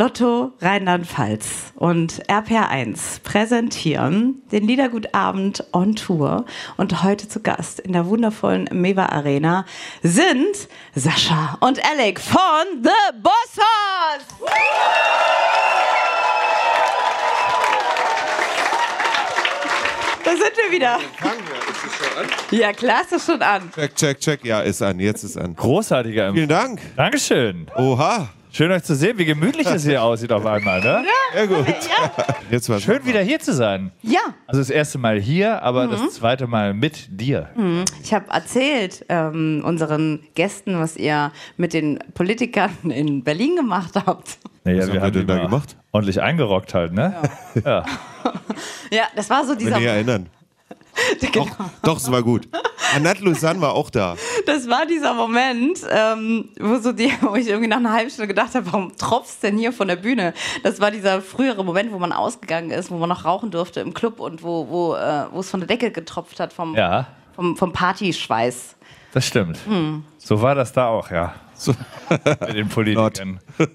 Lotto Rheinland-Pfalz und RPR1 präsentieren den Liedergutabend on Tour. Und heute zu Gast in der wundervollen Mewa Arena sind Sascha und Alec von The Bossers. Da sind wir wieder. Ja, klar, ist das schon an. Check, check, check. Ja, ist an. Jetzt ist an. Großartiger Empfang. Vielen Dank. Dankeschön. Oha. Schön euch zu sehen, wie gemütlich es hier aussieht auf einmal, ne? Sehr gut. Jetzt was Schön wieder hier zu sein. Ja, Also das erste Mal hier, aber das zweite Mal mit dir. ich habe erzählt ähm, unseren Gästen, was ihr mit den Politikern in Berlin gemacht habt. Naja, Was haben wir denn da gemacht? Ordentlich eingerockt halt, ne? Ja. Ja, das war so dieser. Wenn ihr erinnern. Doch, doch, es war gut. Annette Lausanne war auch da. Das war dieser Moment, ähm, wo, so die, wo ich irgendwie nach einer halben Stunde gedacht habe, warum tropfst denn hier von der Bühne? Das war dieser frühere Moment, wo man ausgegangen ist, wo man noch rauchen durfte im Club und wo, wo, äh, wo es von der Decke getropft hat vom, ja, vom, vom Partyschweiß. das stimmt. So war das da auch, ja. So. Mit den Politikern.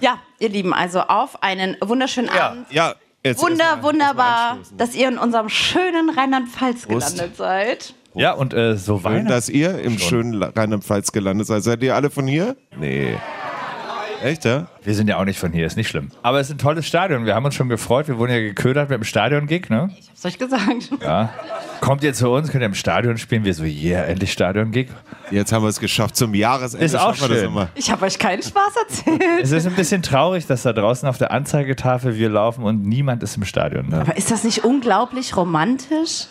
Ja, ihr Lieben, also auf einen wunderschönen Ja. Abend. Ja, jetzt Wunder, wunderbar, anstoßen. dass ihr in unserem schönen Rheinland-Pfalz gelandet seid. Ja, und äh, so Schön, dass ihr im Schon. schönen Rheinland-Pfalz gelandet seid. Seid ihr alle von hier? Nee. Echt, ja? Wir sind ja auch nicht von hier, ist nicht schlimm. Aber es ist ein tolles Stadion. Wir haben uns schon gefreut. Wir wurden ja geködert mit dem Stadion-Gig, ne? Ich hab's euch gesagt. Ja. Kommt ihr zu uns, könnt ihr im Stadion spielen. Wir so, yeah, endlich Stadion-Gig. Jetzt haben wir es geschafft. Zum Jahresende Ist auch schaffen wir das schön. immer. Ich habe euch keinen Spaß erzählt. Es ist ein bisschen traurig, dass da draußen auf der Anzeigetafel wir laufen und niemand ist im Stadion. Ne? Aber ist das nicht unglaublich romantisch?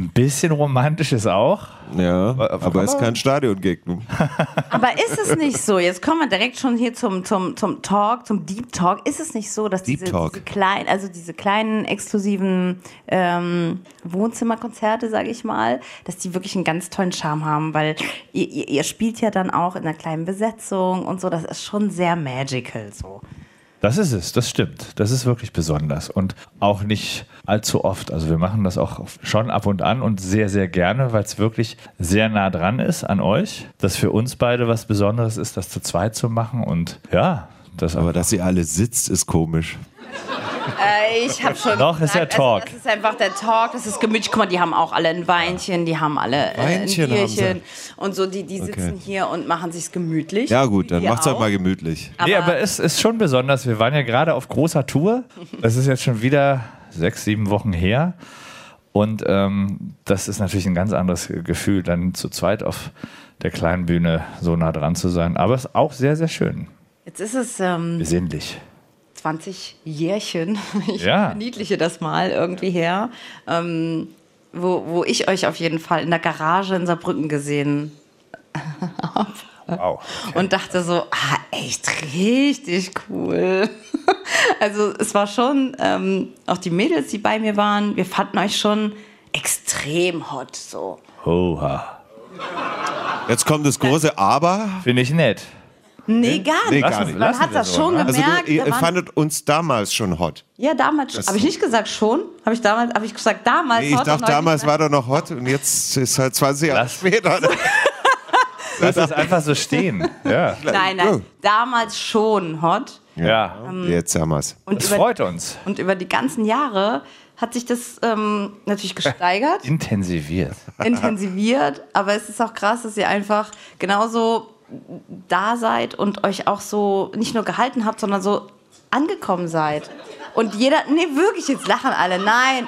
Ein bisschen romantisch ist auch. Ja, aber es ist kein Stadion-Gig. Aber ist es nicht so? Jetzt kommen wir direkt schon hier zum, zum, zum Talk, zum Deep Talk. Ist es nicht so, dass Deep diese, Talk. diese kleinen, also diese kleinen exklusiven ähm, Wohnzimmerkonzerte, sage ich mal, dass die wirklich einen ganz tollen Charme haben, weil ihr, ihr, ihr spielt ja dann auch in einer kleinen Besetzung und so. Das ist schon sehr magical so. Das ist es, das stimmt. Das ist wirklich besonders und auch nicht allzu oft. Also wir machen das auch schon ab und an und sehr, sehr gerne, weil es wirklich sehr nah dran ist an euch. Dass für uns beide was Besonderes ist, das zu zweit zu machen und ja, das Aber dass ihr alle sitzt, ist komisch. Äh, ich habe schon. Doch, ist ja gesagt, Talk. Also, das ist einfach der Talk, das ist gemütlich. Guck mal, die haben auch alle ein Weinchen, die haben alle äh, ein Weinchen sie. Bierchen. Und so, die, die sitzen Okay. hier und machen sich's gemütlich. Ja, gut, dann macht's halt auch. mal gemütlich. nee, aber es ist schon besonders. Wir waren ja gerade auf großer Tour. Das ist jetzt schon wieder sechs, sieben Wochen her. Und ähm, das ist natürlich ein ganz anderes Gefühl, dann zu zweit auf der kleinen Bühne so nah dran zu sein. Aber es ist auch sehr, sehr schön. Jetzt ist es ähm, Besinnlich. 20 Jährchen. Ich Ja. verniedliche das mal irgendwie her. Ähm, wo, wo ich euch auf jeden Fall in der Garage in Saarbrücken gesehen Wow. und dachte so, ah, echt richtig cool. Also es war schon, ähm, auch die Mädels, die bei mir waren, wir fanden euch schon extrem hot so. Oha. Jetzt kommt das große Aber. Finde ich nett. Nee, gar Nee, nicht. gar Lassen- nicht. Man hat das so, schon? Also gemerkt. du, ihr fandet uns damals schon hot. ja, damals. Das- Habe ich nicht gesagt schon? Habe ich damals, habe ich gesagt damals? Nee, ich hot und dachte, damals war er noch hot und jetzt ist halt 20 Jahre Lass- später. Lass es einfach so stehen. Ja. Nein, nein. Damals schon hot. ja. Jetzt haben wir's. Und Das über, freut uns. und über die ganzen Jahre hat sich das ähm, natürlich gesteigert. Intensiviert. intensiviert, aber es ist auch krass, dass ihr einfach genauso da seid und euch auch so nicht nur gehalten habt, sondern so angekommen seid. Und jeder, nee, wirklich, jetzt lachen alle, nein.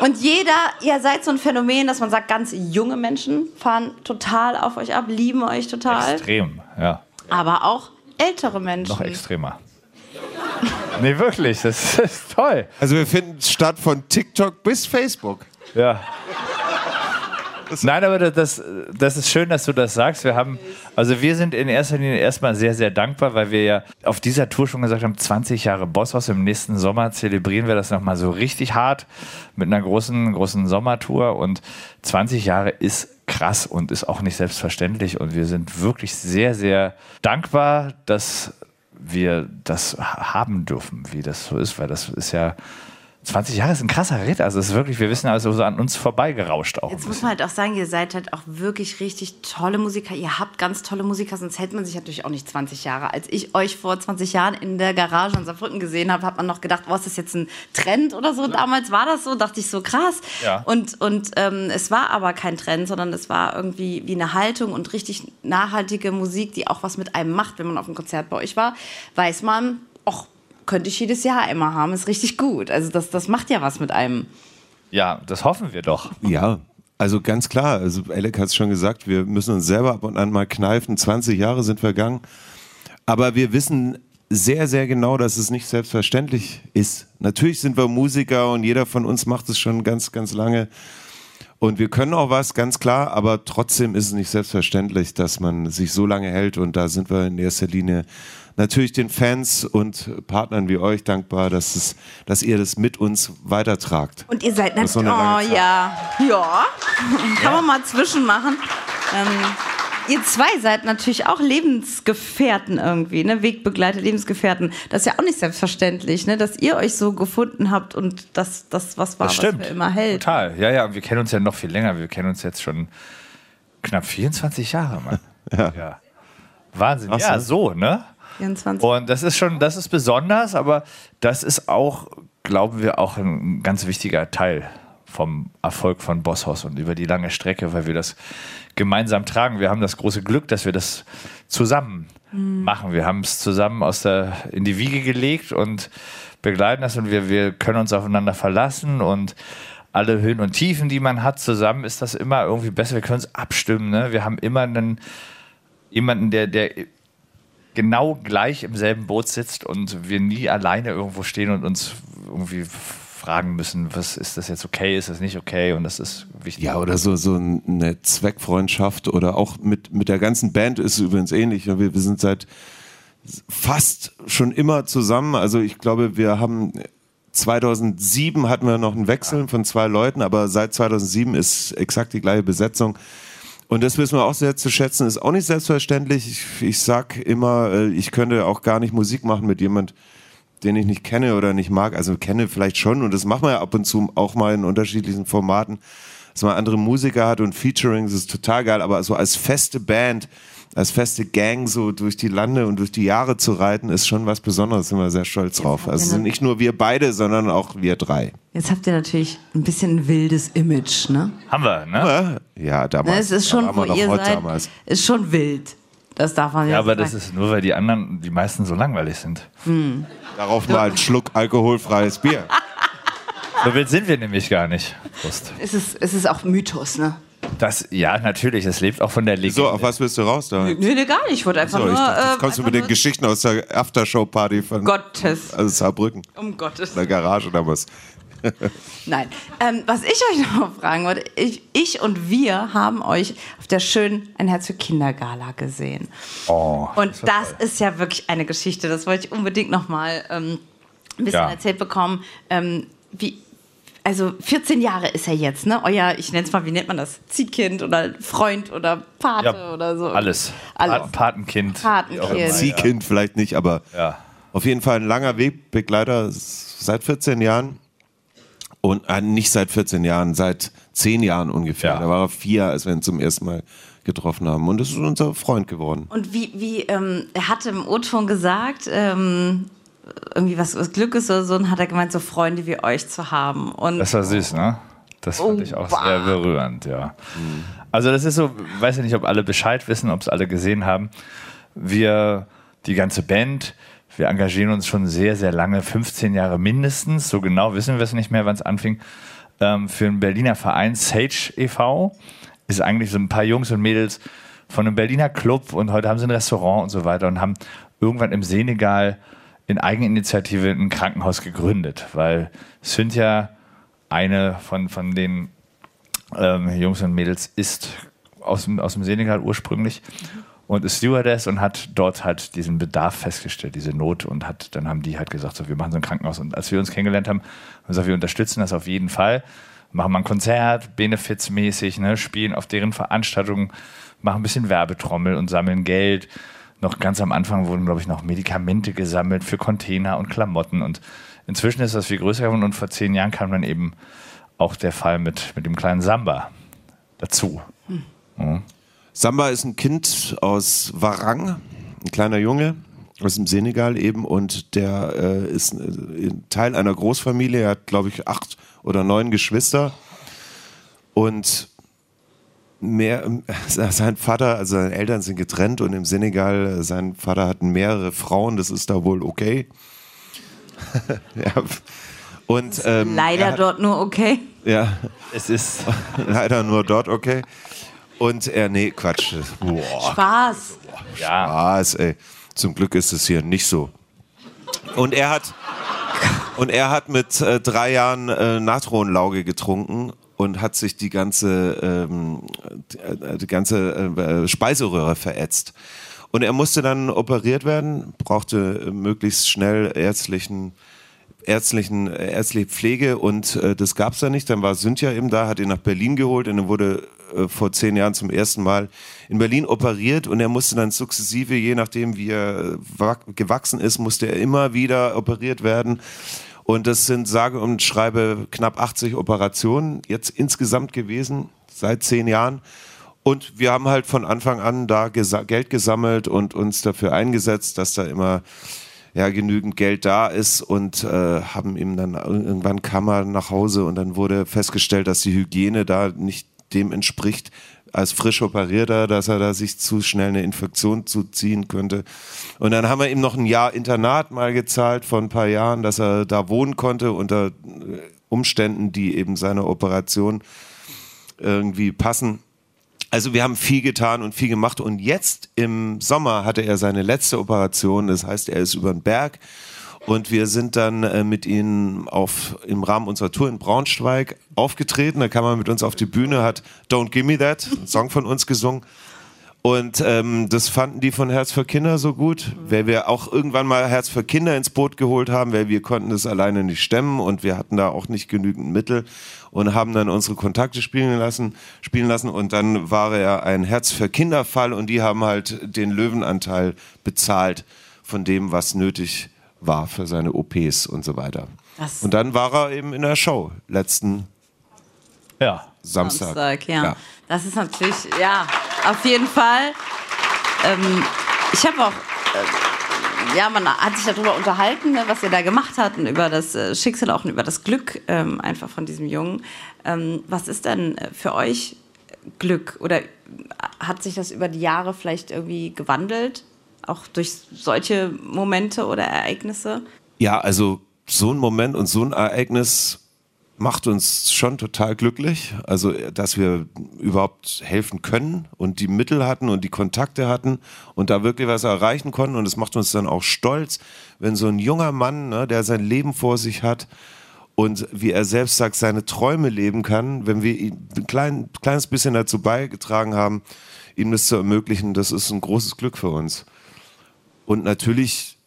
Und jeder, ihr seid so ein Phänomen, dass man sagt, ganz junge Menschen fahren total auf euch ab, lieben euch total, Extrem, ja. aber auch ältere Menschen. Noch extremer. Nee, wirklich, das ist toll. Also wir finden es statt von TikTok bis Facebook. Ja. Nein, aber das, das ist schön, dass du das sagst. Wir haben, also wir sind in erster Linie erstmal sehr, sehr dankbar, weil wir ja auf dieser Tour schon gesagt haben, 20 Jahre Bosshaus. Im nächsten Sommer zelebrieren wir das nochmal so richtig hart mit einer großen, großen Sommertour. Und 20 Jahre ist krass und ist auch nicht selbstverständlich. Und wir sind wirklich sehr, sehr dankbar, dass wir das ha- haben dürfen, wie das so ist, weil das ist ja 20 Jahre ist ein krasser Ritt. Also es ist wirklich, wir wissen also so an uns vorbeigerauscht auch. Jetzt muss man halt auch sagen, ihr seid halt auch wirklich richtig tolle Musiker. Ihr habt ganz tolle Musiker, sonst hält man sich natürlich auch nicht 20 Jahre. Als ich euch vor 20 Jahren in der Garage in Saarbrücken gesehen habe, hat man noch gedacht, was ist das jetzt ein Trend oder so? Damals war das so, dachte ich so krass. Ja. Und, und ähm, es war aber kein Trend, sondern es war irgendwie wie eine Haltung und richtig nachhaltige Musik, die auch was mit einem macht. Wenn man auf einem Konzert bei euch war, weiß man, könnte ich jedes Jahr immer haben, ist richtig gut. Also das, das macht ja was mit einem. Ja, das hoffen wir doch. Ja, also ganz klar. Also Alec hat es schon gesagt, wir müssen uns selber ab und an mal kneifen. 20 Jahre sind vergangen. Aber wir wissen sehr, sehr genau, dass es nicht selbstverständlich ist. Natürlich sind wir Musiker und jeder von uns macht es schon ganz, ganz lange. Und wir können auch was, ganz klar, aber trotzdem ist es nicht selbstverständlich, dass man sich so lange hält. Und da sind wir in erster Linie natürlich den Fans und Partnern wie euch dankbar, dass, es, dass ihr das mit uns weitertragt. Und ihr seid so natürlich. eine Oh Zeit. ja. Ja. Kann man mal zwischenmachen. Ähm, ihr zwei seid natürlich auch Lebensgefährten irgendwie, ne? Wegbegleiter, Lebensgefährten. Das ist ja auch nicht selbstverständlich, ne? Dass ihr euch so gefunden habt und das, das was war, Das stimmt. was immer hält. Total. Ja, ja, und wir kennen uns ja noch viel länger. Wir kennen uns jetzt schon knapp 24 Jahre, Mann. ja. Wahnsinn. Krass, ja, so, ne? 24. Und das ist schon, das ist besonders, aber das ist auch, glauben wir, auch ein ganz wichtiger Teil vom Erfolg von Bosshaus und über die lange Strecke, weil wir das gemeinsam tragen. Wir haben das große Glück, dass wir das zusammen machen. Wir haben es zusammen aus der, in die Wiege gelegt und begleiten das und wir, wir können uns aufeinander verlassen und alle Höhen und Tiefen, die man hat, zusammen ist das immer irgendwie besser. Wir können uns abstimmen. Ne? Wir haben immer einen, jemanden, der, der genau gleich im selben Boot sitzt und wir nie alleine irgendwo stehen und uns irgendwie fragen müssen, was ist das jetzt okay, ist das nicht okay und das ist wichtig. Ja, oder so, so eine Zweckfreundschaft oder auch mit, mit der ganzen Band ist übrigens ähnlich. Wir, wir sind seit fast schon immer zusammen. Also ich glaube, wir haben 2007 hatten wir noch einen Wechsel von zwei Leuten, aber seit 2007 ist exakt die gleiche Besetzung. Und das wissen wir auch sehr zu schätzen. Ist auch nicht selbstverständlich. Ich, ich sag immer, äh, ich könnte auch gar nicht Musik machen mit jemand, den ich nicht kenne oder nicht mag. Also kenne vielleicht schon und das machen wir ja ab und zu auch mal in unterschiedlichen Formaten, dass man andere Musiker hat und Featuring, das ist total geil. Aber so als feste Band, als feste Gang so durch die Lande und durch die Jahre zu reiten, ist schon was Besonderes. Sind wir sehr stolz drauf. Also sind nicht nur wir beide, sondern auch wir drei. Jetzt habt ihr natürlich ein bisschen ein wildes Image, ne? Haben wir, ne? Ja, damals. Ne, es ist schon, wo wir noch ihr seid, damals. ist schon wild. Das darf man Ja, aber das ist nur, weil die anderen, die meisten so langweilig sind. Darauf mal einen Schluck alkoholfreies Bier. So wild sind wir nämlich gar nicht. Prost. es ist, es ist auch Mythos, ne? Das, ja, natürlich, es lebt auch von der Legende. So, auf was willst du raus da? Nö, nee, gar nicht. Ich wollte einfach So, ich nur. dachte, jetzt äh, kommst du mit den Geschichten aus der Aftershow-Party von Gottes. also Saarbrücken, Um Gottes. in der Garage damals. Nein. Ähm, was ich euch noch fragen wollte, ich, ich und wir haben euch auf der schönen Ein Herz für Kinder Gala gesehen. Oh, Und das ist ja wirklich eine Geschichte. Das wollte ich unbedingt noch mal ähm, ein bisschen Ja. erzählt bekommen. Ähm, wie, also 14 Jahre ist er jetzt, ne? Euer, ich nenne es mal, wie nennt man das? Ziehkind oder Freund oder Pate Ja, oder so. alles. Alles. Pa- Patenkind. Patenkind. Ziehkind vielleicht nicht, aber Ja. auf jeden Fall ein langer Wegbegleiter seit 14 Jahren. Und äh, nicht seit 14 Jahren, seit 10 Jahren ungefähr. Ja. Da war er vier, als wir ihn zum ersten Mal getroffen haben. Und das ist unser Freund geworden. Und wie, wie ähm, er hatte im O-Ton gesagt, ähm, irgendwie was, was Glück ist oder so, und hat er gemeint, so Freunde wie euch zu haben. Und Das war süß, ne? Das fand Oh, ich auch bah. sehr berührend, ja. Also das ist so, weiß ja nicht, ob alle Bescheid wissen, ob es alle gesehen haben. Wir, die ganze Band, wir engagieren uns schon sehr, sehr lange, 15 Jahre mindestens, so genau wissen wir es nicht mehr, wann es anfing, ähm, für einen Berliner Verein, Sage e.V., ist eigentlich so ein paar Jungs und Mädels von einem Berliner Club und heute haben sie ein Restaurant und so weiter und haben irgendwann im Senegal in Eigeninitiative ein Krankenhaus gegründet, weil Cynthia, eine von, von den ähm, Jungs und Mädels, ist aus dem, aus dem Senegal ursprünglich und ist Stewardess und hat dort halt diesen Bedarf festgestellt, diese Not und hat, dann haben die halt gesagt, so, wir machen so ein Krankenhaus und als wir uns kennengelernt haben, haben wir gesagt, wir unterstützen das auf jeden Fall, machen mal ein Konzert, benefizmäßig, ne, spielen auf deren Veranstaltungen, machen ein bisschen Werbetrommel und sammeln Geld. Noch ganz am Anfang wurden, glaube ich, noch Medikamente gesammelt für Container und Klamotten und inzwischen ist das viel größer geworden und vor zehn Jahren kam dann eben auch der Fall mit, mit dem kleinen Samba dazu. Mhm. Samba ist ein Kind aus Warang, ein kleiner Junge aus dem Senegal eben und der äh, ist äh, Teil einer Großfamilie. Er hat, glaube ich, acht oder neun Geschwister und mehr, äh, sein Vater, also seine Eltern sind getrennt und im Senegal, äh, sein Vater hat mehrere Frauen, das ist da wohl okay. ja. Und, ähm, Leider hat, dort nur okay. Ja. Es ist leider nur dort okay. Und er, nee, Quatsch. Boah. Spaß. Ja. Spaß, ey. Zum Glück ist es hier nicht so. Und er hat, und er hat mit äh, drei Jahren äh, Natronlauge getrunken und hat sich die ganze, ähm, die ganze äh, Speiseröhre verätzt. Und er musste dann operiert werden, brauchte möglichst schnell ärztlichen ärztlichen, ärztliche Pflege und äh, das gab es da nicht. Dann war Cynthia eben da, hat ihn nach Berlin geholt und er wurde äh, vor zehn Jahren zum ersten Mal in Berlin operiert und er musste dann sukzessive, je nachdem wie er gewachsen ist, musste er immer wieder operiert werden. Und das sind sage und schreibe knapp 80 Operationen jetzt insgesamt gewesen seit zehn Jahren. Und wir haben halt von Anfang an da Geld gesammelt und uns dafür eingesetzt, dass da immer ja, genügend Geld da ist und äh, haben ihm dann irgendwann kam er nach Hause und dann wurde festgestellt, dass die Hygiene da nicht dem entspricht, als frisch operierter, dass er da sich zu schnell eine Infektion zuziehen könnte. Und dann haben wir ihm noch ein Jahr Internat mal gezahlt vor ein paar Jahren, dass er da wohnen konnte unter äh, Umständen, die eben seiner Operation irgendwie passen. Also wir haben viel getan und viel gemacht und jetzt im Sommer hatte er seine letzte Operation, das heißt, er ist über den Berg und wir sind dann äh, mit ihnen auf, im Rahmen unserer Tour in Braunschweig aufgetreten. Da kam er mit uns auf die Bühne, hat Don't Give Me That, einen Song von uns gesungen. Und ähm, das fanden die von Herz für Kinder so gut, weil wir auch irgendwann mal Herz für Kinder ins Boot geholt haben, weil wir konnten das alleine nicht stemmen und wir hatten da auch nicht genügend Mittel und haben dann unsere Kontakte spielen lassen, spielen lassen und dann war er ein Herz für Kinder Fall und die haben halt den Löwenanteil bezahlt von dem, was nötig war für seine OPs und so weiter. Das und dann war er eben in der Show letzten ja. Samstag. Samstag ja. ja. Das ist natürlich, ja, auf jeden Fall. Ähm, ich habe auch, äh, ja, man hat sich darüber unterhalten, ne, was ihr da gemacht habt und über das äh, Schicksal, auch und über das Glück ähm, einfach von diesem Jungen. Ähm, was ist denn äh, für euch Glück? Oder hat sich das über die Jahre vielleicht irgendwie gewandelt? auch durch solche Momente oder Ereignisse? Ja, also so ein Moment und so ein Ereignis macht uns schon total glücklich. Also, dass wir überhaupt helfen können und die Mittel hatten und die Kontakte hatten und da wirklich was erreichen konnten. Und es macht uns dann auch stolz, wenn so ein junger Mann, ne, der sein Leben vor sich hat und wie er selbst sagt, seine Träume leben kann, wenn wir ihn ein klein, kleines bisschen dazu beigetragen haben, ihm das zu ermöglichen, das ist ein großes Glück für uns. Und natürlich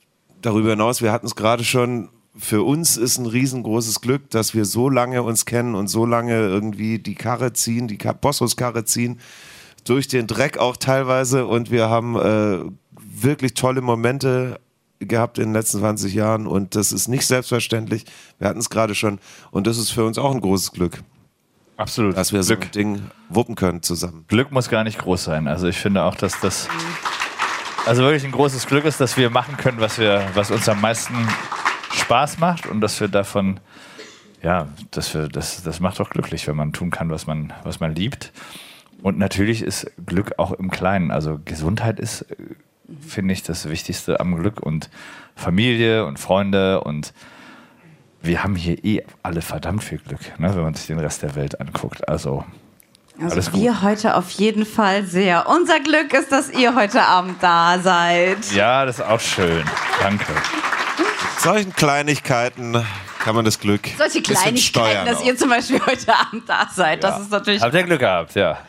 darüber hinaus, wir hatten es gerade schon, für uns ist ein riesengroßes Glück, dass wir so lange uns kennen und so lange irgendwie die Karre ziehen, die Bossos-Karre ziehen, durch den Dreck auch teilweise. Und wir haben äh, wirklich tolle Momente gehabt in den letzten 20 Jahren und das ist nicht selbstverständlich. Wir hatten es gerade schon und das ist für uns auch ein großes Glück. Absolut. Dass wir Glück. so ein Ding wuppen können zusammen. Glück muss gar nicht groß sein. Also ich finde auch, dass das also wirklich ein großes Glück ist, dass wir machen können, was, wir, was uns am meisten Spaß macht und dass wir davon, ja, dass wir, das, das macht doch glücklich, wenn man tun kann, was man, was man liebt. Und natürlich ist Glück auch im Kleinen. Also Gesundheit ist, finde ich, das Wichtigste am Glück und Familie und Freunde und wir haben hier eh alle verdammt viel Glück, ne, wenn man sich den Rest der Welt anguckt. Also also wir heute auf jeden Fall sehr. Unser Glück ist, dass ihr heute Abend da seid. Ja, das ist auch schön. Danke. Solchen Kleinigkeiten kann man das Glück. Solche Kleinigkeiten, dass auch. ihr zum Beispiel heute Abend da seid. Ja. Das ist natürlich. Habt ihr Glück gehabt, ja.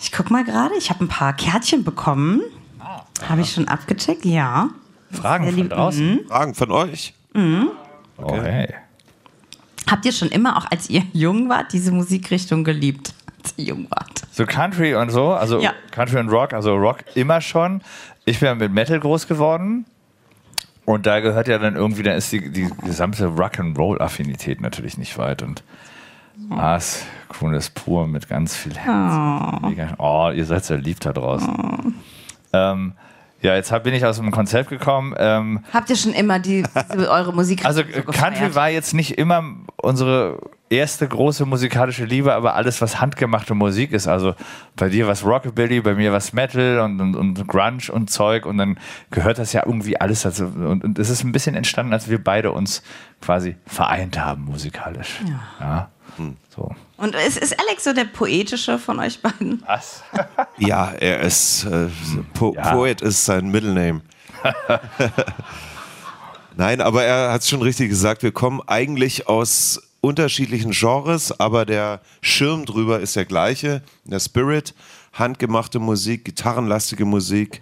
Ich guck mal gerade, ich habe ein paar Kärtchen bekommen. Ah, habe ich schon abgecheckt? Ja. Fragen von draußen? Mhm. Fragen von euch? Mhm. Okay. Oh, hey. Habt ihr schon immer, auch als ihr jung wart, diese Musikrichtung geliebt? jung wart. So Country und so, also ja. Country und Rock, also Rock immer schon. Ich bin mit Metal groß geworden Und da gehört ja dann irgendwie, dann ist die, die gesamte Rock'n'Roll-Affinität natürlich nicht weit. Und Mars, Kunis pur mit ganz viel Herz. Oh, ihr seid sehr lieb da draußen. Ähm, ja, jetzt hab, bin ich aus dem Konzept gekommen. Ähm, Habt ihr schon immer die, eure Musik also so Country war jetzt nicht immer unsere erste große musikalische Liebe, aber alles, was handgemachte Musik ist, also bei dir was Rockabilly, bei mir was Metal und, und, und Grunge und Zeug und dann gehört das ja irgendwie alles dazu. Und, und es ist ein bisschen entstanden, als wir beide uns quasi vereint haben musikalisch. Ja. So. Und ist, ist Alex so der poetische von euch beiden? Was? Ja, er ist äh, po Ja. Poet ist sein Middle Name. Nein, aber er hat es schon richtig gesagt. Wir kommen eigentlich aus unterschiedlichen Genres, aber der Schirm drüber ist der gleiche. Der Spirit, handgemachte Musik, gitarrenlastige Musik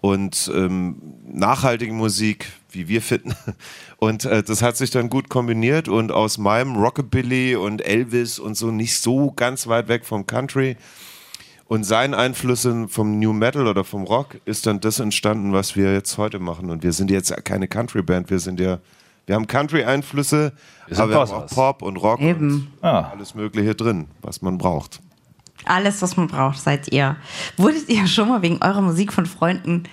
und ähm, nachhaltige Musik, wie wir finden. Und äh, das hat sich dann gut kombiniert und aus meinem Rockabilly und Elvis und so nicht so ganz weit weg vom Country und seinen Einflüssen vom New Metal oder vom Rock ist dann das entstanden, was wir jetzt heute machen. Und wir sind jetzt keine Country-Band, wir sind ja, wir haben Country-Einflüsse, aber wir haben auch. Pop und Rock Eben. und Ah. alles Mögliche drin, was man braucht. Alles, was man braucht, seid ihr. Wurdet ihr schon mal wegen eurer Musik von Freunden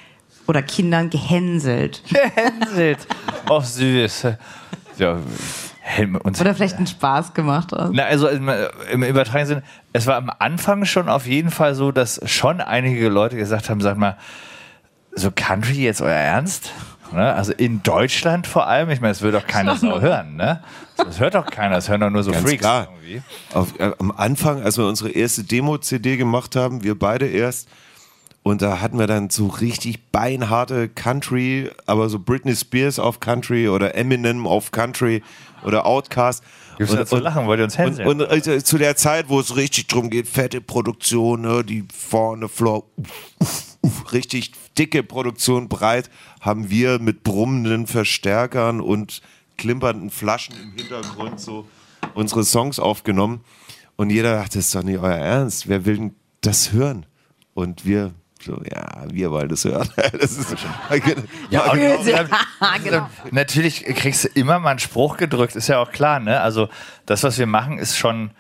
oder Kindern gehänselt? Gehänselt. Oh, süß. Ja. Oder vielleicht einen Spaß gemacht hast? Na, also im, im übertragenen Sinne, es war am Anfang schon auf jeden Fall so, dass schon einige Leute gesagt haben, sag mal, so Country jetzt euer Ernst? Ne? Also in Deutschland vor allem, ich meine, das will doch keiner so hören, ne? Das hört doch keiner, das hören doch nur so Ganz Freaks klar. Auf, äh, am Anfang, als wir unsere erste Demo-CD gemacht haben, wir beide erst, und da hatten wir dann so richtig beinharte Country, aber so Britney Spears auf Country oder Eminem auf Country oder Outkast. Gibt's da zu lachen, wollt ihr uns und, hänseln? und äh, zu der Zeit, wo es richtig drum geht, fette Produktion, ne, die vorne Floor, uff, richtig dicke Produktion, breit, haben wir mit brummenden Verstärkern und klimpernden Flaschen im Hintergrund so unsere Songs aufgenommen. Und jeder dachte, das ist doch nicht euer Ernst. Wer will denn das hören? Und wir so, ja, wir wollen das hören. Das ist, Ja, und, und dann, genau. Natürlich kriegst du immer mal einen Spruch gedrückt, ist ja auch klar, ne? Also das, was wir machen, ist schon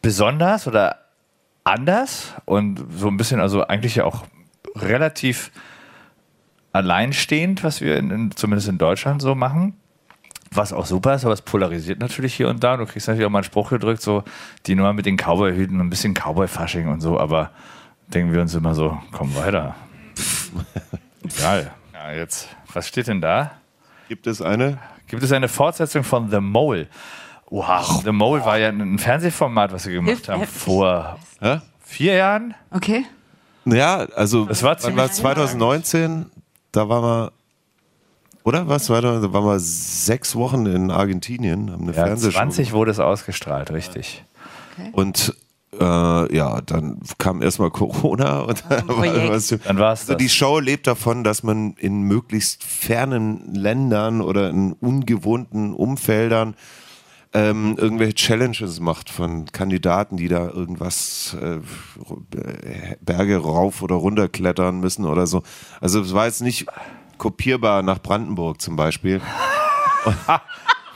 besonders oder anders und so ein bisschen, also eigentlich ja auch relativ alleinstehend, was wir in, in, zumindest in Deutschland so machen. Was auch super ist, aber es polarisiert natürlich hier und da. Du kriegst natürlich auch mal einen Spruch gedrückt, so die Nummer mit den Cowboy-Hüten und ein bisschen Cowboy-Fasching und so, aber denken wir uns immer so, komm weiter. Geil. Ja, jetzt, was steht denn da? Gibt es eine? Gibt es eine Fortsetzung von The Mole? Wow, The Mole war ja ein Fernsehformat, was wir gemacht Hilft- haben vor vier Jahren. Okay. Ja, also Das war war 2019, da waren wir, oder was? 2019, Da waren wir sechs Wochen in Argentinien, haben eine Ja, Fernsehshow 20 wurde es ausgestrahlt, richtig. Und äh, ja, dann kam erstmal Corona und dann war was- Dann war es also das. die Show lebt davon, dass man in möglichst fernen Ländern oder in ungewohnten Umfeldern ähm, irgendwelche Challenges macht von Kandidaten, die da irgendwas äh, Berge rauf oder runter klettern müssen oder so. Also es war jetzt nicht kopierbar nach Brandenburg zum Beispiel.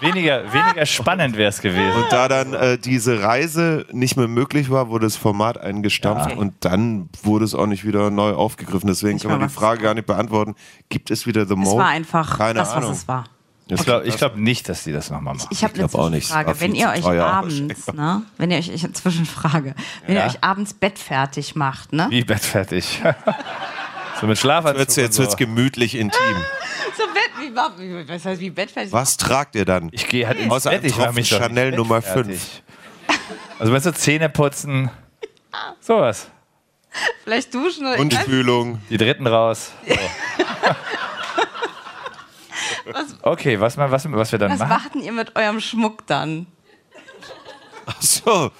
Weniger, weniger spannend wäre es gewesen. Und da dann äh, diese Reise nicht mehr möglich war, wurde das Format eingestampft Ja. und dann wurde es auch nicht wieder neu aufgegriffen. Deswegen Nicht kann man die was. Frage gar nicht beantworten. Gibt es wieder The Es Mole? war einfach Keine das, was Ahnung. es war. Ich glaube glaub nicht, dass die das nochmal machen. Ich habe eine auch. War Wenn ihr euch teuer. abends, ne, wenn ihr euch, ich, Zwischenfrage, wenn Ja. ihr euch abends Bett fertig macht, ne? Wie bettfertig. so mit Schlafanzug. Jetzt, jetzt und wird es so. gemütlich intim. So Bett, wie, was heißt wie Bett fertig? Was tragt ihr dann? Ich gehe halt ins Außer Bett, einem ich Tropfen mich Chanel nicht Nummer bettfertig. Also meinst du Zähne putzen? Sowas. Vielleicht duschen oder Mundspülung. Die dritten raus. So. Okay, was, was, was wir dann Was machen? machten ihr mit eurem Schmuck dann? Ach so.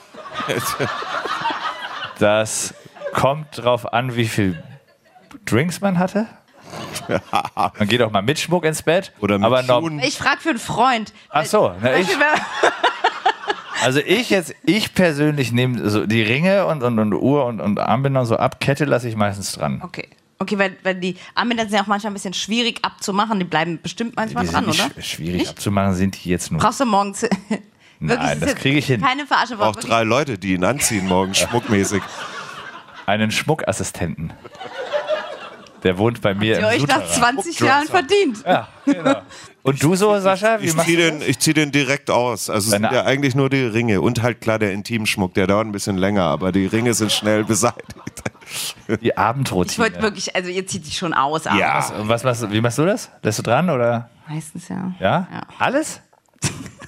Das kommt drauf an, wie viel Drinks man hatte. Man geht auch mal mit Schmuck ins Bett. Oder mit aber noch, Schuhen. Ich frage für einen Freund. Ach so, na, ich, also ich jetzt, ich persönlich nehme so die Ringe und, und, und Uhr und, und Armbänder und so ab. Kette lasse ich meistens dran. Okay. Okay, weil, weil die Armbänder sind ja auch manchmal ein bisschen schwierig abzumachen. Die bleiben bestimmt manchmal Die dran, sind oder? nicht sch- schwierig abzumachen, sind die jetzt nur. Brauchst du morgens. Wirklich, Nein, das kriege ich hin. Keine Verarsche. Auch wirklich- drei Leute, die ihn anziehen morgen, schmuckmäßig. Einen Schmuckassistenten. Der wohnt bei mir Ihr im euch nach Souterrain. 20 Jahren verdient. Ja, genau. Und du so, Sascha? Wie Ich machst ziehe du den, ich zieh den direkt aus. Also es sind Deine- ja eigentlich nur die Ringe und halt klar der Intimschmuck, der dauert ein bisschen länger, aber die Ringe sind schnell beseitigt. Die Ich Abendroutine? wollte wirklich, also ihr zieht dich schon aus. aber Ja. was, was, was, wie machst du das? Lässt du dran oder? Meistens ja. Ja? Ja. Alles?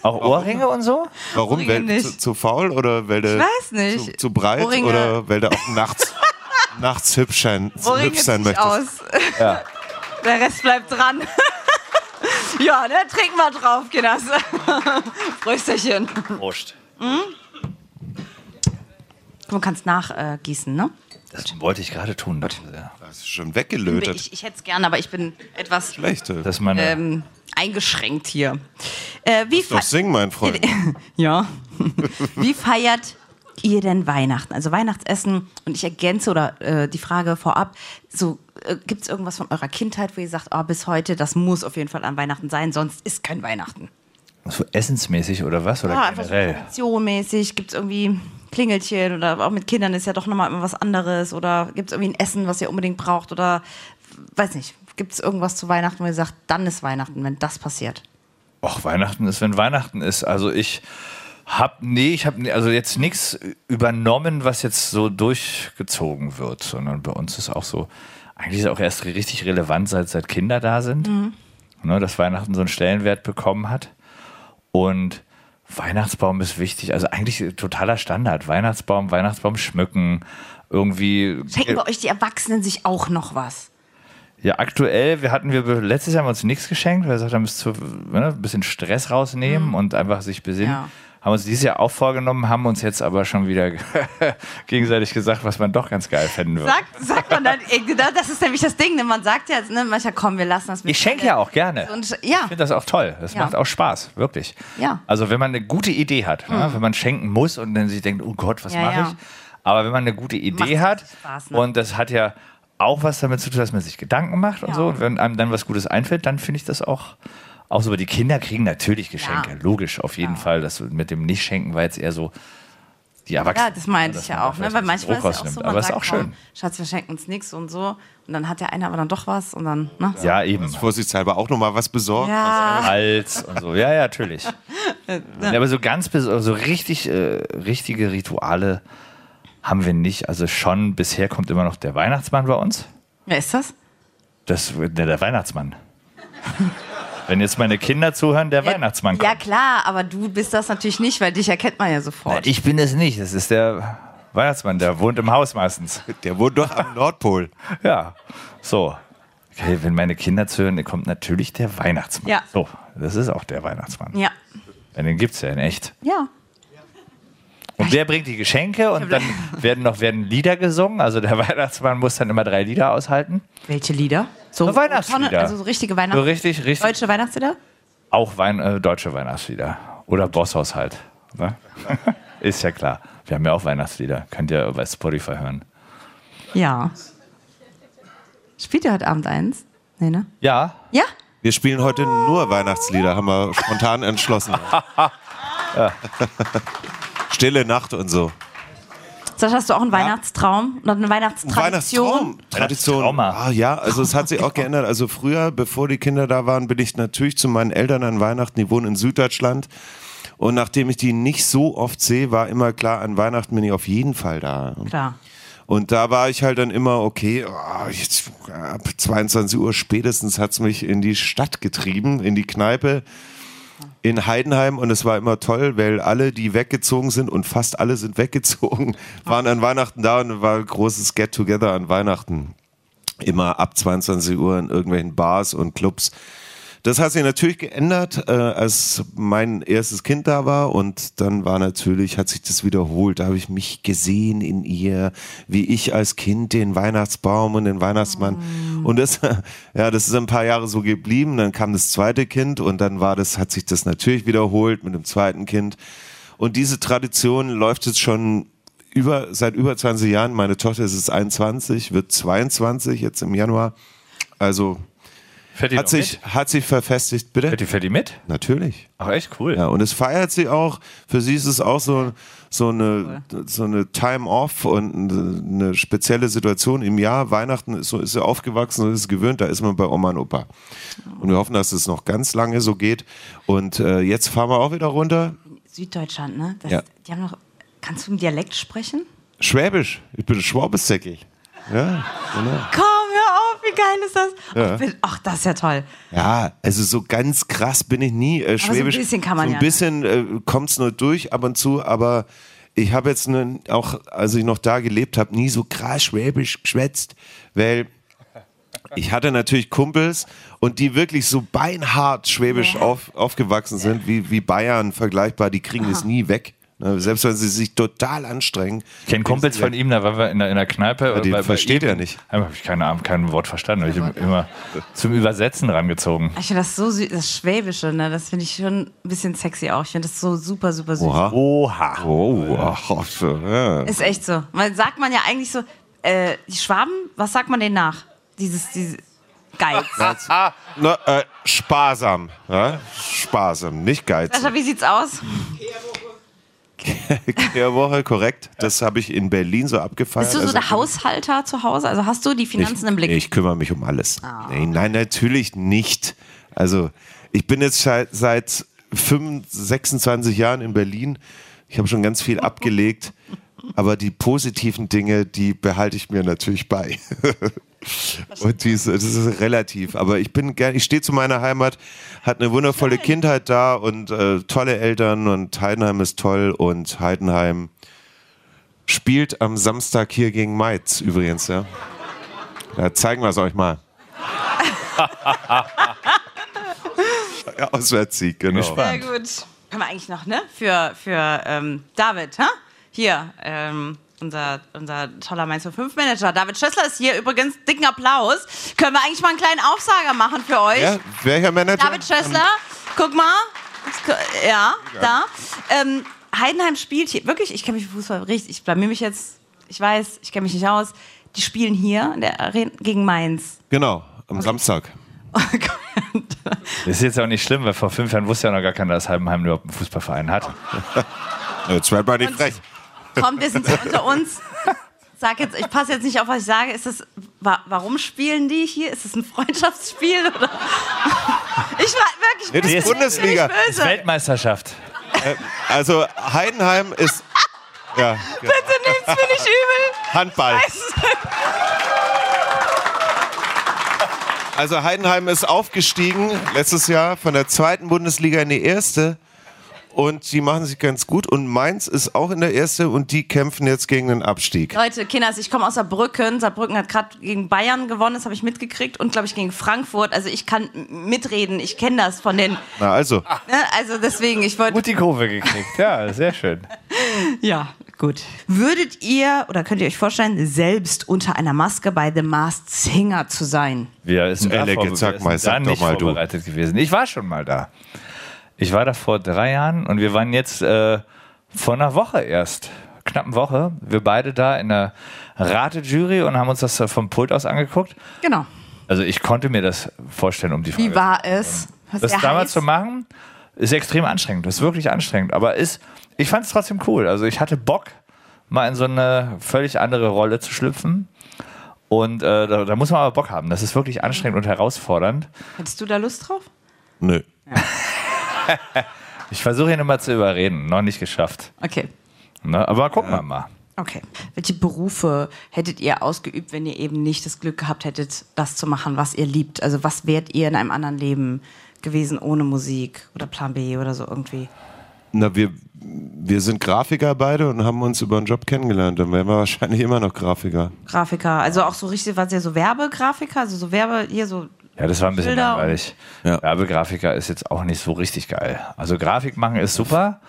Auch Ohrringe und so? Warum? Ohrringe Weil nicht. zu, zu faul oder weil der Ich weiß nicht. Zu, zu breit Ohrringe- oder weil der auch nachts, nachts hübsch sein, Ohrringe hübsch sein ich möchte? aus. Ja. Der Rest bleibt dran. ja, ne, trink mal drauf, Kinders. Prösterchen. Prost. Du kannst nachgießen, ne? Das wollte ich gerade tun. Das, ja. Das ist schon weggelötet. Ich, ich hätte es gerne, aber ich bin etwas Schlecht. das ist meine. ähm, eingeschränkt hier. Äh, wie Doch fe- sing, mein Freund. Ja. Wie feiert ihr denn Weihnachten? Also Weihnachtsessen und ich ergänze oder äh, die Frage vorab, so äh, gibt es irgendwas von eurer Kindheit, wo ihr sagt, oh, bis heute, das muss auf jeden Fall an Weihnachten sein, sonst ist kein Weihnachten. so essensmäßig oder was? Oder Ja, einfach so generell? gibt es irgendwie Klingelchen oder auch mit Kindern ist ja doch nochmal immer was anderes oder gibt es irgendwie ein Essen, was ihr unbedingt braucht oder weiß nicht, gibt es irgendwas zu Weihnachten, wo ihr sagt, dann ist Weihnachten, wenn das passiert? Och, Weihnachten ist, wenn Weihnachten ist. Also ich hab, nee, ich habe also jetzt nichts übernommen, was jetzt so durchgezogen wird, sondern bei uns ist auch so, eigentlich ist auch erst richtig relevant, seit, seit Kinder da sind, ne, dass Weihnachten so einen Stellenwert bekommen hat. Und Weihnachtsbaum ist wichtig, also eigentlich totaler Standard. Weihnachtsbaum, Weihnachtsbaum schmücken, irgendwie. Schenken bei euch die Erwachsenen sich auch noch was? Ja, aktuell, wir hatten wir letztes Jahr haben wir uns nichts geschenkt, weil wir gesagt haben, es zu, ne, ein bisschen Stress rausnehmen und einfach sich besinnen. Ja. Haben uns dieses Jahr auch vorgenommen, haben uns jetzt aber schon wieder gegenseitig gesagt, was man doch ganz geil fänden würde. Sagt, sagt man dann, das ist nämlich das Ding, ne? man sagt ja, ne, manchmal komm, wir lassen das mit. Ich schenke ja auch gerne. Und, Ich ja, finde das auch toll. Das Ja. macht auch Spaß, wirklich. Ja. Hm. Also wenn man eine gute Idee hat, ne? wenn man schenken muss und dann sich denkt, oh Gott, was Ja, mache ich? Aber wenn man eine gute Idee Macht hat Spaß, ne? und das hat ja auch was damit zu tun, dass man sich Gedanken macht und so. Und wenn einem dann was Gutes einfällt, dann finde ich das auch. Auch so, aber die Kinder kriegen natürlich Geschenke, Ja. logisch, auf jeden Fall. Das mit dem Nicht-Schenken war jetzt eher so die Erwachsenen. ja, das meinte ich ja auch, ne? weil manchmal ist ja auch so, man Aber es ist sagt, auch schön. Schatz, wir schenken uns nichts und so. Und dann hat der eine aber dann doch was und dann, ne? Ja, eben. Vorsichtshalber auch nochmal was besorgt. Ja, Hals und so. Ja, ja, natürlich. ja, aber so ganz, so richtig, äh, richtige Rituale haben wir nicht. Also schon, bisher kommt immer noch der Weihnachtsmann bei uns. wer ist das? Das, der, der Weihnachtsmann. Wenn jetzt meine Kinder zuhören, der Weihnachtsmann kommt. Ja, klar, aber du bist das natürlich nicht, weil dich erkennt man ja sofort. Ich bin es nicht. Das ist der Weihnachtsmann, der wohnt im Haus meistens. Der wohnt doch am Nordpol. Ja, so. Okay, wenn meine Kinder zuhören, dann kommt natürlich der Weihnachtsmann. Ja. So, das ist auch der Weihnachtsmann. Ja. Ja, den gibt es ja in echt. Ja. Und wer bringt die Geschenke und dann werden noch werden Lieder gesungen. Also der Weihnachtsmann muss dann immer drei Lieder aushalten. Welche Lieder? So So Weihnachtslieder. Tonne- Also so richtige So Weihnachts richtig, richtig. Deutsche Weihnachtslieder? Auch Wein, äh, deutsche Weihnachtslieder. Oder Bosshaus halt. Ne? Ist ja klar. Wir haben ja auch Weihnachtslieder. Könnt ihr bei Spotify hören. Ja. Spielt ihr heute Abend eins? Nee, ne? Ja. Ja? Wir spielen heute nur Weihnachtslieder, haben wir spontan entschlossen. Stille Nacht und so. Sascha, hast du auch einen Weihnachtstraum? Oder eine Weihnachtstradition? Weihnachtstraum. Tradition. Weihnachtstrauma. Ah, ja, also es hat sich auch geändert. Also früher, bevor die Kinder da waren, bin ich natürlich zu meinen Eltern an Weihnachten. Die wohnen in Süddeutschland. Und nachdem ich die nicht so oft sehe, war immer klar, an Weihnachten bin ich auf jeden Fall da. Klar. Und da war ich halt dann immer, okay, oh, jetzt ab 22 Uhr spätestens hat's mich in die Stadt getrieben, in die Kneipe in Heidenheim und es war immer toll, weil alle, die weggezogen sind und fast alle sind weggezogen, waren an Weihnachten da und war ein großes Get-Together an Weihnachten. Immer ab 22 Uhr in irgendwelchen Bars und Clubs. Das hat sich natürlich geändert, äh, als mein erstes Kind da war und dann war natürlich, hat sich das wiederholt. Da habe ich mich gesehen in ihr, wie ich als Kind den Weihnachtsbaum und den Weihnachtsmann. Und das, ja, das ist ein paar Jahre so geblieben. Dann kam das zweite Kind und dann war das, hat sich das natürlich wiederholt mit dem zweiten Kind. Und diese Tradition läuft jetzt schon über, seit über 20 Jahren. Meine Tochter ist jetzt 21, wird 22 jetzt im Januar. Also Fährt die hat sich, mit? hat sich verfestigt, bitte? Fährt die, fährt die mit? Natürlich. Ach, echt cool. Ja, und es feiert sie auch. Für sie ist es auch so, so eine, so eine Time-Off und eine spezielle Situation im Jahr. Weihnachten ist, so ist sie aufgewachsen und ist sie gewöhnt. Da ist man bei Oma und Opa. Und wir hoffen, dass es noch ganz lange so geht. Und äh, jetzt fahren wir auch wieder runter. Süddeutschland, ne? Das, Ja. Die haben noch. Kannst du im Dialekt sprechen? Schwäbisch. Ich bin Schwabesäckig. Ja, genau. Komm, auf, wie geil ist das? Ja. Ach, bin- Ach, das ist ja toll. Ja, also so ganz krass bin ich nie. Äh, so ein Schwäbisch. bisschen kann man so ein ja, ne? bisschen äh, kommt es nur durch ab und zu, aber ich habe jetzt ne, auch, als ich noch da gelebt habe, nie so krass Schwäbisch geschwätzt, weil ich hatte natürlich Kumpels und die wirklich so beinhart Schwäbisch auf, aufgewachsen sind, wie, wie Bayern vergleichbar, die kriegen es nie weg. Ne, selbst wenn sie sich total anstrengen. Ich kenne Kumpels von ihm, da waren wir in der, in der Kneipe. und den bei- bei versteht ihm- er nicht. Habe ich keine Ahnung, kein Wort verstanden. Habe ich ihn immer zum Übersetzen rangezogen. Ich finde das so süß, das Schwäbische, ne? Das finde ich schon ein bisschen sexy auch. Ich finde das so super, super süß. Oha. Oha. Oh, ja. Ist echt so. Man sagt man ja eigentlich so, äh, die Schwaben, was sagt man denen nach? Dieses, dieses Geiz. Na, äh, sparsam. Ja? Sparsam, nicht geizig. Sascha, wie sieht's aus? Kehrwoche, korrekt. Das habe ich in Berlin so abgefeiert. Bist du so Also der Haushalter zu Hause? Also hast du die Finanzen ich, im Blick? Ich kümmere mich um alles. Nein, nein, natürlich nicht. Also ich bin jetzt seit, seit 25, 26 Jahren in Berlin. Ich habe schon ganz viel abgelegt. Aber die positiven Dinge, die behalte ich mir natürlich bei. Und dies, das ist relativ. Aber ich bin gern, ich stehe zu meiner Heimat, hat eine wundervolle Kindheit da und äh, tolle Eltern und Heidenheim ist toll und Heidenheim spielt am Samstag hier gegen Mainz übrigens, ja. Da zeigen wir es euch mal. ja, Auswärtssieg, genau. Sehr gut. Können wir eigentlich noch, ne? Für, für ähm, David, hä? Hier, ähm, unser, unser toller Mainz 5 Manager. David Schössler ist hier übrigens. Dicken Applaus. Können wir eigentlich mal einen kleinen Aufsager machen für euch? Ja, welcher Manager? David Schössler, guck mal. Ja, da. Ähm, Heidenheim spielt hier, wirklich, ich kenne mich Fußball richtig, ich blamier mich jetzt, ich weiß, ich kenne mich nicht aus. Die spielen hier in der Arena gegen Mainz. Genau, am Samstag. Das ist jetzt auch nicht schlimm, weil vor fünf Jahren wusste ja noch gar keiner, dass Heidenheim überhaupt einen Fußballverein hat. Jetzt werd mal nicht frech. Kommt, wir sind hier unter uns. Sag jetzt, ich passe jetzt nicht auf, was ich sage. Ist das, wa warum spielen die hier? Ist das ein Freundschaftsspiel? Oder? Ich war wirklich Nee, das ist bin Bundesliga. ist böse. Weltmeisterschaft. Also Heidenheim ist ja, Bitte nimmt's mir nicht übel. Handball. Also Heidenheim ist aufgestiegen letztes Jahr von der zweiten Bundesliga in die erste. Und die machen sich ganz gut. Und Mainz ist auch in der erste und die kämpfen jetzt gegen den Abstieg. Leute, Kinders, ich komme aus Saarbrücken. Saarbrücken hat gerade gegen Bayern gewonnen, das habe ich mitgekriegt. Und, glaube ich, gegen Frankfurt. Also ich kann mitreden, ich kenne das von den... Na also, Ne? Also deswegen, ich wollte... Gut die Kurve gekriegt. Ja, sehr schön. Ja, gut. Würdet ihr, oder könnt ihr euch vorstellen, selbst unter einer Maske bei The Masked Singer zu sein? Wir sind da, Elegant, vor- sag mal, sag doch nicht mal du. vorbereitet gewesen. Ich war schon mal da. Ich war da vor drei Jahren und wir waren jetzt äh, vor einer Woche erst, knapp eine Woche, wir beide da in der Ratejury und haben uns das äh, vom Pult aus angeguckt. Genau. Also ich konnte mir das vorstellen, um die Frage Wie war es? Was das er damals heißt? zu machen, ist extrem anstrengend. Das ist wirklich anstrengend. Aber ist, ich fand es trotzdem cool. Also ich hatte Bock, mal in so eine völlig andere Rolle zu schlüpfen. Und äh, da, da muss man aber Bock haben. Das ist wirklich anstrengend und herausfordernd. Hättest du da Lust drauf? nö. Ich versuche ihn immer zu überreden. Noch nicht geschafft. Okay. Ne? Aber gucken wir mal. Okay. Welche Berufe hättet ihr ausgeübt, wenn ihr eben nicht das Glück gehabt hättet, das zu machen, was ihr liebt? Also was wärt ihr in einem anderen Leben gewesen ohne Musik oder Plan B oder so irgendwie? Na, wir, wir sind Grafiker beide und haben uns über einen Job kennengelernt. Dann wären wir wahrscheinlich immer noch Grafiker. Grafiker, also auch so richtig, was ihr so Werbegrafiker, also so Werbe, hier so. Ja, das war ein bisschen Bilder langweilig. Ja. Werbegrafiker ist jetzt auch nicht so richtig geil. Also Grafik machen ist super.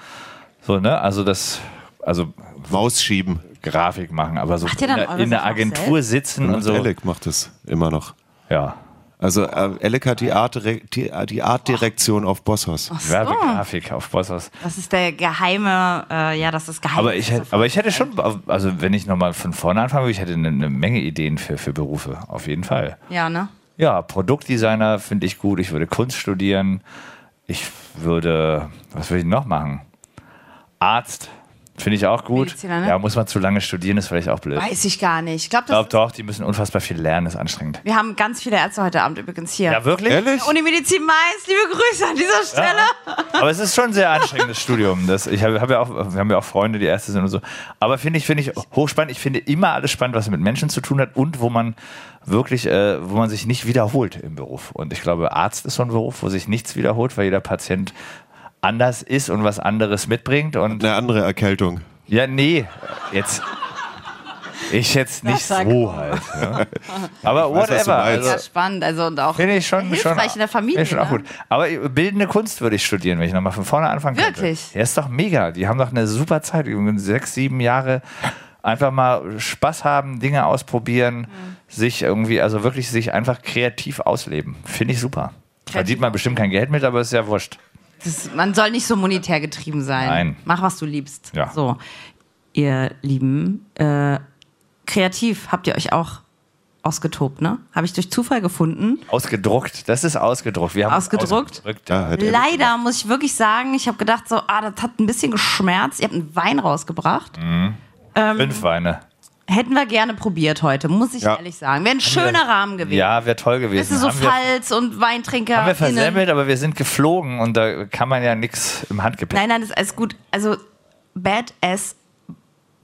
So, ne? Also das, also Maus schieben. Grafik machen, aber so in der, in der Agentur selbst? sitzen und Und so. Alec macht das immer noch. Ja. Also äh, Elek hat die, Art, die, die Artdirektion auf Bosshaus. Ach so. Werbegrafik auf Bosshaus. Das ist der geheime, äh, ja, das ist geheim. Aber ich, hätte, aber ich hätte schon, also wenn ich nochmal von vorne anfangen würde, ich hätte eine, eine Menge Ideen für, für Berufe, auf jeden Fall. Ja, ne? Ja, Produktdesigner finde ich gut. Ich würde Kunst studieren. Ich würde, was würde ich noch machen? Arzt finde ich auch gut. Mediziner, ne? Ja, muss man zu lange studieren, ist vielleicht auch blöd. Weiß ich gar nicht. Ich glaube, glaube doch, die müssen unfassbar viel lernen, ist anstrengend. wir haben ganz viele Ärzte heute Abend übrigens hier. Ja, wirklich? Ehrlich? Uni Medizin Mainz, liebe Grüße an dieser Stelle. Aber es ist schon ein sehr anstrengendes Studium. Das, ich habe hab ja auch, wir haben ja auch Freunde, die Ärzte sind und so. Aber finde ich, finde ich hochspannend. Ich finde immer alles spannend, was mit Menschen zu tun hat und wo man wirklich, äh, wo man sich nicht wiederholt im Beruf. Und ich glaube, Arzt ist so ein Beruf, wo sich nichts wiederholt, weil jeder Patient anders ist und was anderes mitbringt. Und Eine andere Erkältung. ja, nee, jetzt. Ich jetzt nicht so halt. Ja. Aber weiß, whatever. meinst. Also, Ja, spannend. Also und auch Finde ich schon, hilfreich schon, in der Familie. Finde ich schon auch ne? gut. Aber bildende Kunst würde ich studieren, wenn ich nochmal von vorne anfangen könnte. Wirklich? Ja, ist doch mega. Die haben doch eine super Zeit. Übrigens Sechs, sieben Jahre einfach mal Spaß haben, Dinge ausprobieren, Mhm. sich irgendwie, also wirklich sich einfach kreativ ausleben. Finde ich super. Verdient man bestimmt kein Geld mit, aber ist ja wurscht. Das, man soll nicht so monetär getrieben sein. Nein. Mach, was du liebst. Ja. So, ihr Lieben, äh, kreativ habt ihr euch auch ausgetobt, ne? Habe ich durch Zufall gefunden. Ausgedruckt, das ist ausgedruckt. Wir haben Ausgedruckt? ausgedrückt, Ja, er- Leider muss ich wirklich sagen, ich habe gedacht, so, ah, das hat ein bisschen geschmerzt. Ihr habt einen Wein rausgebracht. Fünf Weine. Hätten wir gerne probiert heute, muss ich Ja. ehrlich sagen. Wäre ein schöner Rahmen gewesen. Ja, wäre toll gewesen. Du, so haben, wir, Pfalz und Weintrinker. haben wir versemmelt, aber wir sind geflogen und da kann man ja nichts im Handgepäck. Nein, nein, das ist alles gut. Also, Badass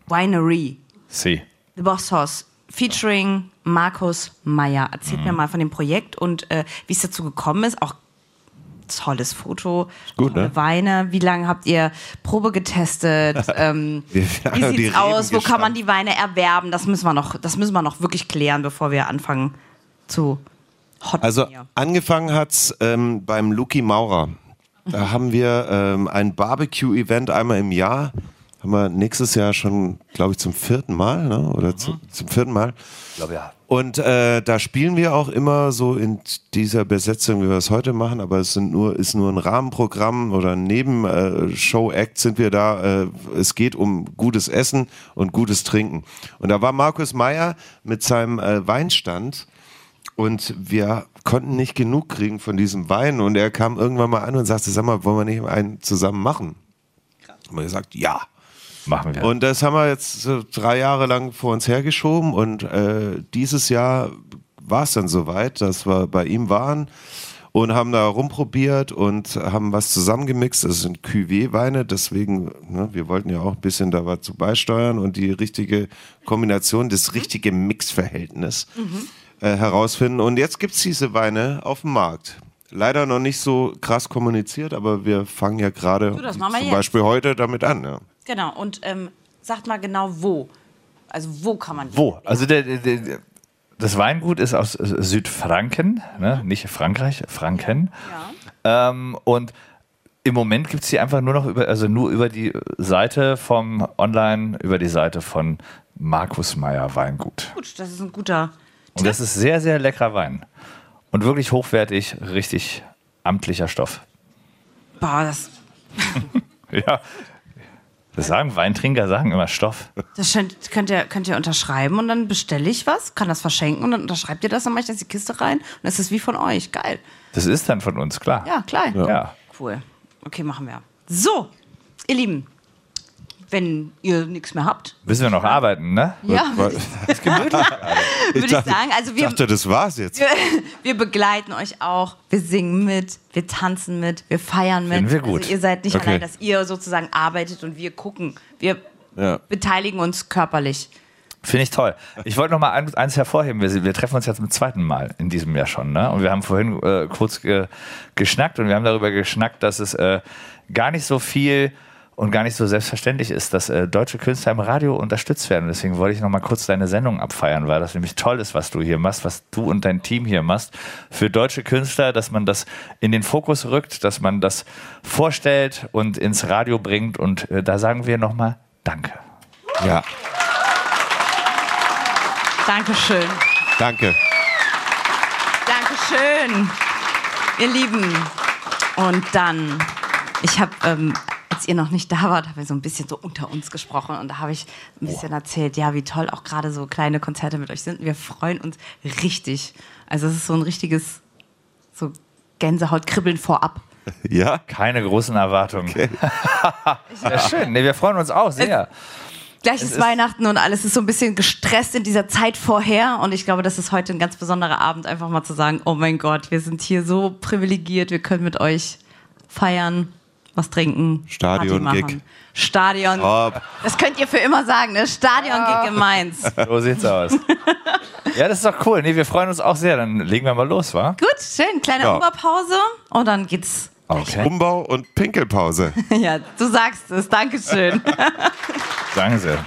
Winery. See. The Boss House featuring Markus Meyer. Erzählt Mhm. mir mal von dem Projekt und äh, wie es dazu gekommen ist. Auch tolles Foto, gut, tolle ne? Weine. Wie lange habt ihr Probe getestet? ähm, wie sieht's aus? Wo kann man die Weine erwerben? Das müssen wir noch, das müssen wir noch wirklich klären, bevor wir anfangen zu hot Also hier. angefangen hat's ähm, beim Luki Maurer. Da haben wir ähm, ein Barbecue-Event einmal im Jahr. Haben wir nächstes Jahr schon, glaube ich, zum vierten Mal, ne? Oder zu, zum vierten Mal. Ich glaube ja. Und äh, da spielen wir auch immer so in dieser Besetzung, wie wir es heute machen, aber es sind nur, ist nur ein Rahmenprogramm oder ein Nebenshow-Act sind wir da. Äh, es geht um gutes Essen und gutes Trinken. Und da war Markus Meyer mit seinem äh, Weinstand und wir konnten nicht genug kriegen von diesem Wein und er kam irgendwann mal an und sagte, sag mal, wollen wir nicht einen zusammen machen? Haben wir gesagt, ja. Machen wir. Und das haben wir jetzt so drei Jahre lang vor uns hergeschoben und äh, dieses Jahr war es dann soweit, dass wir bei ihm waren und haben da rumprobiert und haben was zusammengemixt. Das sind Cuvée-Weine, deswegen, ne, wir wollten ja auch ein bisschen da was zu beisteuern und die richtige Kombination, das richtige Mixverhältnis äh, herausfinden. Und jetzt gibt es diese Weine auf dem Markt. Leider noch nicht so krass kommuniziert, aber wir fangen ja gerade zum jetzt. Beispiel heute damit an. Ja. Genau, und ähm, sagt mal genau wo. Also wo kann man die Wo? Also der, der, der, das Weingut ist aus äh, Südfranken, ne? nicht Frankreich, Franken. Ähm, und im Moment gibt es die einfach nur noch über, also nur über die Seite vom Online, über die Seite von Markus Meyer Weingut. Gut, das ist ein guter. Und das ist sehr, sehr leckerer Wein. Und wirklich hochwertig, richtig amtlicher Stoff. Boah, das, Ja. Das sagen Weintrinker, sagen immer Stoff. das könnt, ihr, könnt ihr unterschreiben und dann bestelle ich was, kann das verschenken und dann unterschreibt ihr das, dann mache ich das in die Kiste rein und das ist wie von euch. Geil. Das ist dann von uns, klar. Ja, klar. Ja. Cool. Okay, machen wir. So, ihr Lieben, wenn ihr nichts mehr habt, Müssen wir noch arbeiten, ne? ja, Weil- würde ich sagen, also wir, dachte, das war's jetzt. wir, wir begleiten euch auch, wir singen mit, wir tanzen mit, wir feiern mit. Finden wir gut. Also ihr seid nicht Okay. allein, dass ihr sozusagen arbeitet und wir gucken. Wir Ja. beteiligen uns körperlich. Finde ich toll. Ich wollte noch mal ein, eins hervorheben. Wir, wir treffen uns jetzt zum zweiten Mal in diesem Jahr schon. Ne? Und wir haben vorhin äh, kurz ge, geschnackt und wir haben darüber geschnackt, dass es äh, gar nicht so viel und gar nicht so selbstverständlich ist, dass äh, deutsche Künstler im Radio unterstützt werden. Deswegen wollte ich noch mal kurz deine Sendung abfeiern, weil das nämlich toll ist, was du hier machst, was du und dein Team hier machst für deutsche Künstler, dass man das in den Fokus rückt, dass man das vorstellt und ins Radio bringt. Und äh, da sagen wir noch mal Danke. Ja, Dankeschön. danke. Dankeschön. schön. Ihr Lieben. Und dann, ich habe, ähm, als ihr noch nicht da wart, haben wir so ein bisschen so unter uns gesprochen und da habe ich ein bisschen erzählt, ja, wie toll auch gerade so kleine Konzerte mit euch sind. Wir freuen uns richtig. Also es ist so ein richtiges, so Gänsehautkribbeln vorab. Ja? Keine großen Erwartungen. Okay. ja, schön. Nee, wir freuen uns auch sehr. Gleich ist, ist Weihnachten und alles ist so ein bisschen gestresst in dieser Zeit vorher. Und ich glaube, das ist heute ein ganz besonderer Abend, einfach mal zu sagen, oh mein Gott, wir sind hier so privilegiert, wir können mit euch feiern, was trinken, Stadion-Gig. Stadion. Top. Das könnt ihr für immer sagen, ne? Stadion-Gig in Mainz. So sieht's aus. ja, das ist doch cool. Nee, wir freuen uns auch sehr. Dann legen wir mal los, wa? Gut, schön. Kleine ja. Oberpause und dann geht's Okay. Umbau und Pinkelpause. ja, du sagst es. Dankeschön. Danke sehr.